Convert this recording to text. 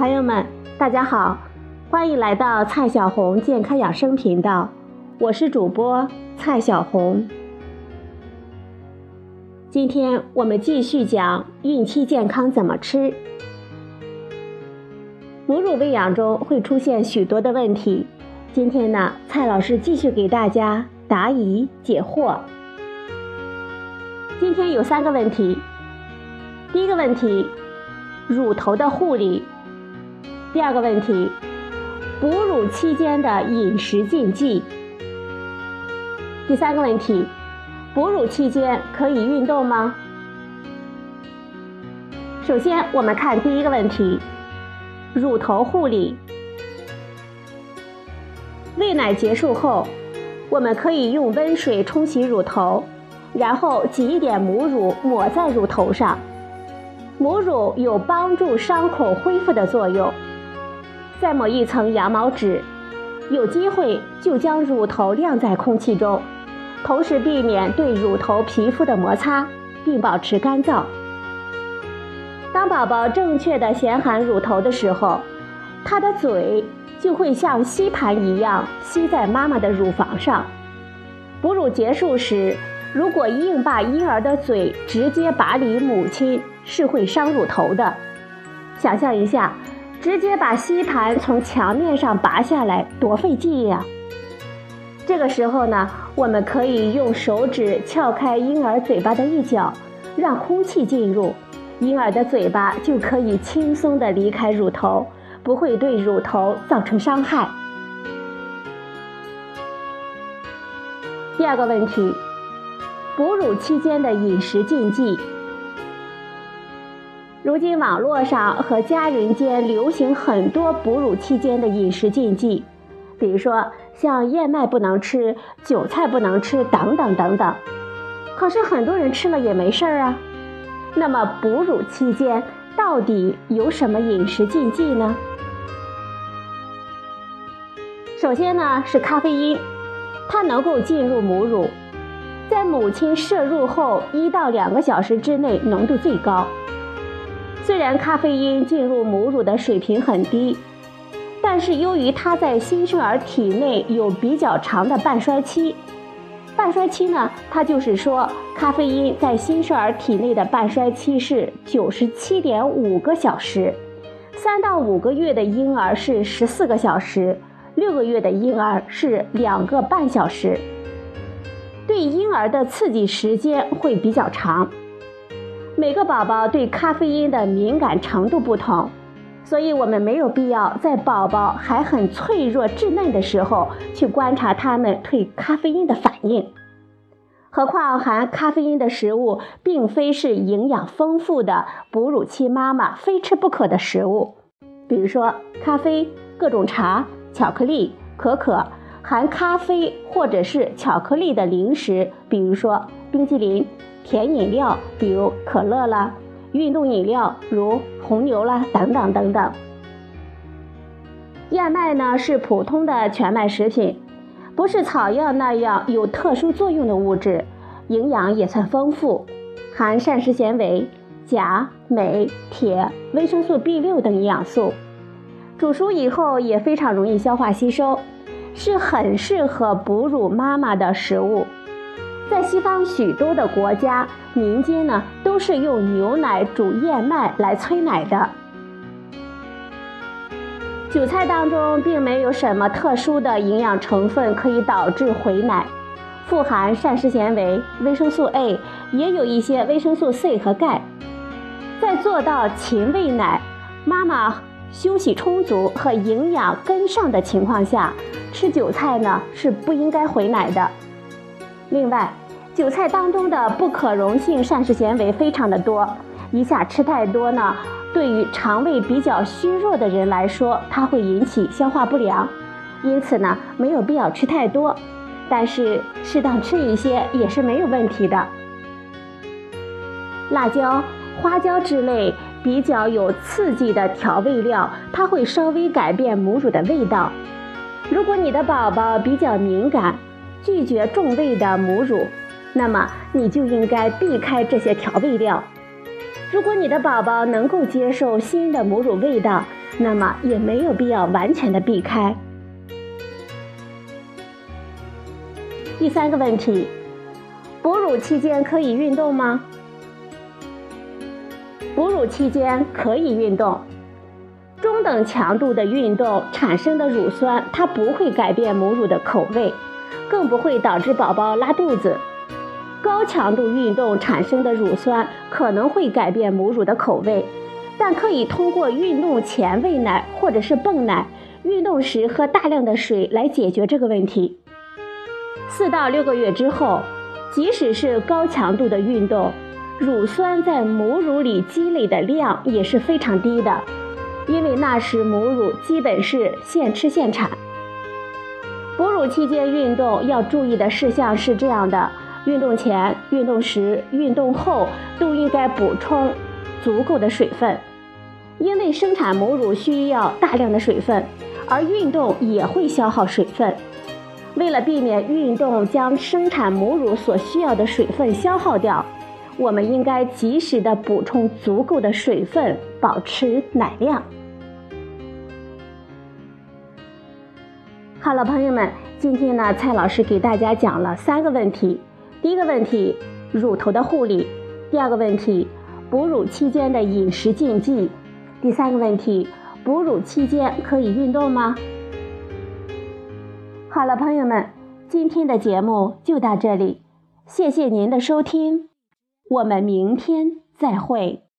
朋友们，大家好，欢迎来到蔡小红健康养生频道，我是主播蔡小红。今天我们继续讲孕期健康怎么吃。母乳喂养中会出现许多的问题，今天呢，蔡老师继续给大家答疑解惑。今天有三个问题，第一个问题，乳头的护理；第二个问题，哺乳期间的饮食禁忌；第三个问题，哺乳期间可以运动吗？首先，我们看第一个问题，乳头护理。喂奶结束后，我们可以用温水冲洗乳头。然后挤一点母乳抹在乳头上，母乳有帮助伤口恢复的作用。再抹一层羊毛纸，有机会就将乳头晾在空气中，同时避免对乳头皮肤的摩擦，并保持干燥。当宝宝正确的衔含乳头的时候，他的嘴就会像吸盘一样吸在妈妈的乳房上。哺乳结束时。如果硬把婴儿的嘴直接拔离母亲，是会伤乳头的。想象一下，直接把吸盘从墙面上拔下来，多费劲呀！这个时候呢，我们可以用手指撬开婴儿嘴巴的一角，让空气进入，婴儿的嘴巴就可以轻松地离开乳头，不会对乳头造成伤害。第二个问题。哺乳期间的饮食禁忌。如今网络上和家人间流行很多哺乳期间的饮食禁忌，比如说像燕麦不能吃、韭菜不能吃等等等等。可是很多人吃了也没事儿啊。那么哺乳期间到底有什么饮食禁忌呢？首先呢是咖啡因，它能够进入母乳。在母亲摄入后一到两个小时之内浓度最高。虽然咖啡因进入母乳的水平很低，但是由于它在新生儿体内有比较长的半衰期，半衰期呢，它就是说咖啡因在新生儿体内的半衰期是九十七点五个小时，三到五个月的婴儿是十四个小时，六个月的婴儿是两个半小时。对婴儿的刺激时间会比较长，每个宝宝对咖啡因的敏感程度不同，所以我们没有必要在宝宝还很脆弱稚嫩的时候去观察他们对咖啡因的反应。何况含咖啡因的食物并非是营养丰富的哺乳期妈妈非吃不可的食物，比如说咖啡、各种茶、巧克力、可可。含咖啡或者是巧克力的零食，比如说冰激凌、甜饮料，比如可乐啦；运动饮料如红牛啦，等等等等。燕麦呢是普通的全麦食品，不是草药那样有特殊作用的物质，营养也算丰富，含膳食纤维、钾、镁、铁、维生素 B 六等营养素，煮熟以后也非常容易消化吸收。是很适合哺乳妈妈的食物，在西方许多的国家，民间呢都是用牛奶煮燕麦来催奶的。韭菜当中并没有什么特殊的营养成分可以导致回奶，富含膳食纤维、维生素 A，也有一些维生素 C 和钙。在做到勤喂奶，妈妈休息充足和营养跟上的情况下。吃韭菜呢是不应该回奶的。另外，韭菜当中的不可溶性膳食纤维非常的多，一下吃太多呢，对于肠胃比较虚弱的人来说，它会引起消化不良。因此呢，没有必要吃太多，但是适当吃一些也是没有问题的。辣椒、花椒之类比较有刺激的调味料，它会稍微改变母乳的味道。如果你的宝宝比较敏感，拒绝重味的母乳，那么你就应该避开这些调味料。如果你的宝宝能够接受新的母乳味道，那么也没有必要完全的避开。第三个问题，哺乳期间可以运动吗？哺乳期间可以运动，中等强度的运动产生的乳酸，它不会改变母乳的口味，更不会导致宝宝拉肚子。高强度运动产生的乳酸可能会改变母乳的口味，但可以通过运动前喂奶或者是泵奶，运动时喝大量的水来解决这个问题。四到六个月之后，即使是高强度的运动，乳酸在母乳里积累的量也是非常低的，因为那时母乳基本是现吃现产。哺乳期间运动要注意的事项是这样的。运动前、运动时、运动后都应该补充足够的水分，因为生产母乳需要大量的水分，而运动也会消耗水分。为了避免运动将生产母乳所需要的水分消耗掉，我们应该及时的补充足够的水分，保持奶量。好了，朋友们，今天呢，蔡老师给大家讲了三个问题。第一个问题，乳头的护理；第二个问题，哺乳期间的饮食禁忌；第三个问题，哺乳期间可以运动吗？好了，朋友们，今天的节目就到这里，谢谢您的收听，我们明天再会。